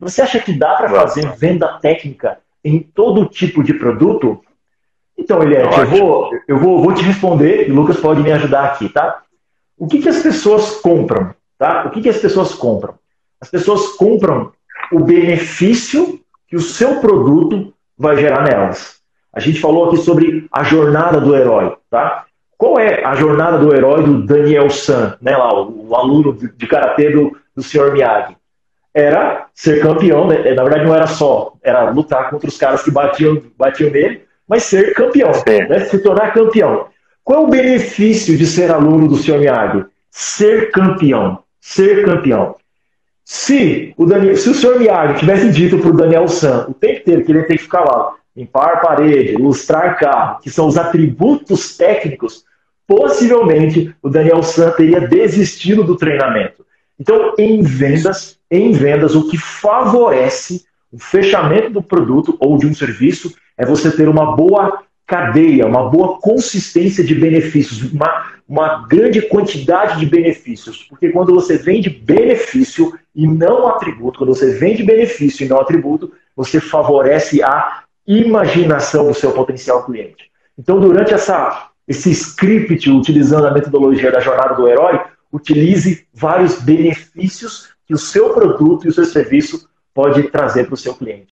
Você acha que dá para fazer venda técnica em todo tipo de produto? Então, Eliette, eu, vou, eu vou, vou te responder e o Lucas pode me ajudar aqui, tá? O que, que as pessoas compram? Tá? O que, que as pessoas compram? As pessoas compram o benefício que o seu produto vai gerar nelas. A gente falou aqui sobre a jornada do herói, tá? Qual é a jornada do herói do Daniel San, né, lá, o, o aluno de, de karatê do, do Sr. Miyagi? Era ser campeão, né? na verdade não era só, era lutar contra os caras que batiam, batiam nele, mas ser campeão, né? se tornar campeão. Qual é o benefício de ser aluno do Sr. Miyagi? Ser campeão. Ser campeão. Se o, Daniel, se o Sr. Miyagi tivesse dito para o Daniel San o tempo inteiro que ele tem que ficar lá, limpar parede, lustrar carro, que são os atributos técnicos, possivelmente o Daniel San teria desistido do treinamento. Então, em vendas, em vendas, o que favorece o fechamento do produto ou de um serviço é você ter uma boa cadeia, uma boa consistência de benefícios, uma, uma grande quantidade de benefícios. Porque quando você vende benefício e não atributo, quando você vende benefício e não atributo, você favorece a imaginação do seu potencial cliente. Então, durante essa, esse script, utilizando a metodologia da jornada do herói, utilize vários benefícios que o seu produto e o seu serviço pode trazer para o seu cliente.